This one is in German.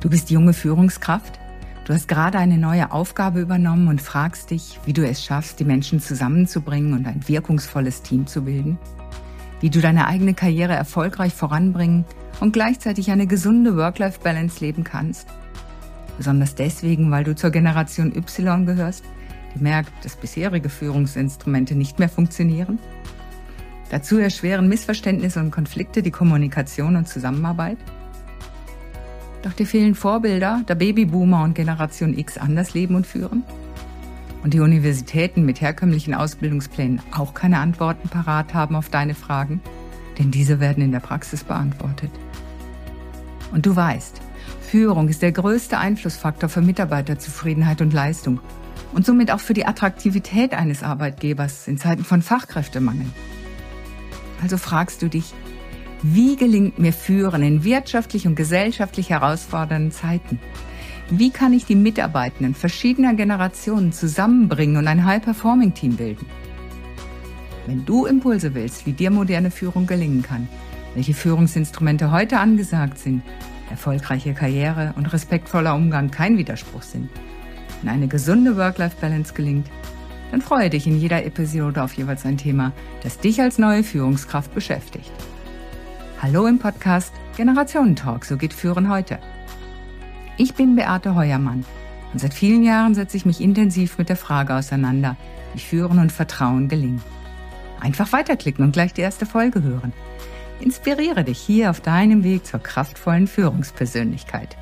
Du bist junge Führungskraft. Du hast gerade eine neue Aufgabe übernommen und fragst dich, wie du es schaffst, die Menschen zusammenzubringen und ein wirkungsvolles Team zu bilden. Wie du deine eigene Karriere erfolgreich voranbringen und gleichzeitig eine gesunde Work-Life-Balance leben kannst. Besonders deswegen, weil du zur Generation Y gehörst, die merkt, dass bisherige Führungsinstrumente nicht mehr funktionieren. Dazu erschweren Missverständnisse und Konflikte die Kommunikation und Zusammenarbeit. Doch dir fehlen Vorbilder, da Babyboomer und Generation X anders leben und führen. Und die Universitäten mit herkömmlichen Ausbildungsplänen auch keine Antworten parat haben auf deine Fragen, denn diese werden in der Praxis beantwortet. Und du weißt, Führung ist der größte Einflussfaktor für Mitarbeiterzufriedenheit und Leistung und somit auch für die Attraktivität eines Arbeitgebers in Zeiten von Fachkräftemangel. Also fragst du dich, wie gelingt mir Führen in wirtschaftlich und gesellschaftlich herausfordernden Zeiten? Wie kann ich die Mitarbeitenden verschiedener Generationen zusammenbringen und ein High-Performing-Team bilden? Wenn du Impulse willst, wie dir moderne Führung gelingen kann, welche Führungsinstrumente heute angesagt sind, erfolgreiche Karriere und respektvoller Umgang kein Widerspruch sind, und eine gesunde Work-Life-Balance gelingt, dann freue dich in jeder Episode auf jeweils ein Thema, das dich als neue Führungskraft beschäftigt. Hallo im Podcast Generationentalk, so geht Führen heute. Ich bin Beate Heuermann und seit vielen Jahren setze ich mich intensiv mit der Frage auseinander, wie Führen und Vertrauen gelingen. Einfach weiterklicken und gleich die erste Folge hören. Inspiriere dich hier auf deinem Weg zur kraftvollen Führungspersönlichkeit.